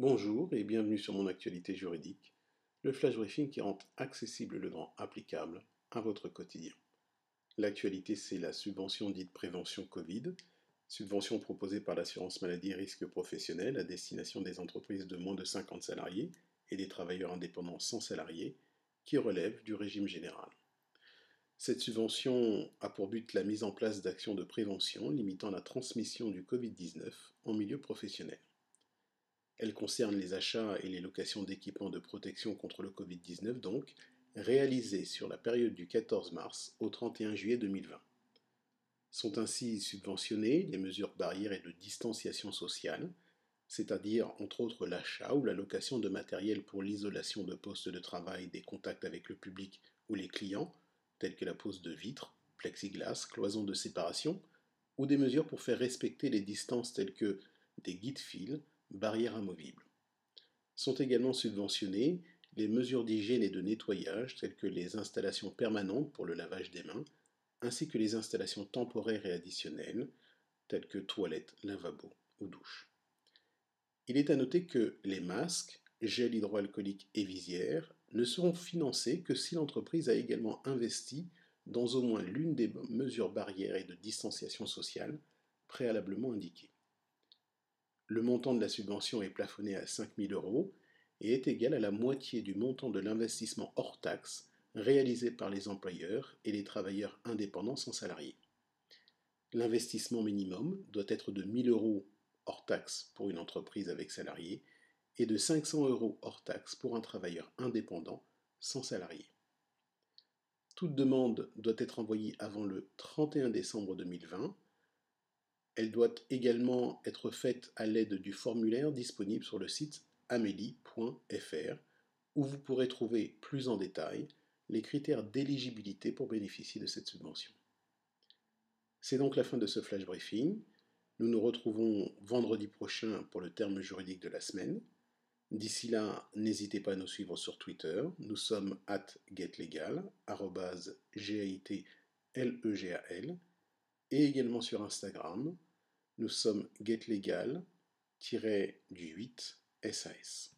Bonjour et bienvenue sur mon actualité juridique, le flash briefing qui rend accessible le droit applicable à votre quotidien. L'actualité, c'est la subvention dite prévention Covid, subvention proposée par l'assurance maladie risque professionnel à destination des entreprises de moins de 50 salariés et des travailleurs indépendants sans salariés qui relèvent du régime général. Cette subvention a pour but la mise en place d'actions de prévention limitant la transmission du Covid-19 en milieu professionnel. Elle concerne les achats et les locations d'équipements de protection contre le Covid-19, donc réalisés sur la période du 14 mars au 31 juillet 2020. Sont ainsi subventionnées les mesures barrières et de distanciation sociale, c'est-à-dire entre autres l'achat ou la location de matériel pour l'isolation de postes de travail des contacts avec le public ou les clients, telles que la pose de vitres, plexiglas, cloisons de séparation, ou des mesures pour faire respecter les distances telles que des guides barrières amovibles. Sont également subventionnées les mesures d'hygiène et de nettoyage telles que les installations permanentes pour le lavage des mains, ainsi que les installations temporaires et additionnelles telles que toilettes, lavabo ou douches. Il est à noter que les masques, gel hydroalcoolique et visières ne seront financés que si l'entreprise a également investi dans au moins l'une des mesures barrières et de distanciation sociale préalablement indiquées. Le montant de la subvention est plafonné à 5 000 euros et est égal à la moitié du montant de l'investissement hors taxe réalisé par les employeurs et les travailleurs indépendants sans salariés. L'investissement minimum doit être de 1 000 euros hors taxe pour une entreprise avec salariés et de 500 euros hors taxe pour un travailleur indépendant sans salarié. Toute demande doit être envoyée avant le 31 décembre 2020. Elle doit également être faite à l'aide du formulaire disponible sur le site amélie.fr où vous pourrez trouver plus en détail les critères d'éligibilité pour bénéficier de cette subvention. C'est donc la fin de ce flash briefing. Nous nous retrouvons vendredi prochain pour le terme juridique de la semaine. D'ici là, n'hésitez pas à nous suivre sur Twitter. Nous sommes at getlegal, G-A-I-T-L-E-G-A-L, et également sur Instagram. Nous sommes getlegal, du 8 SAS.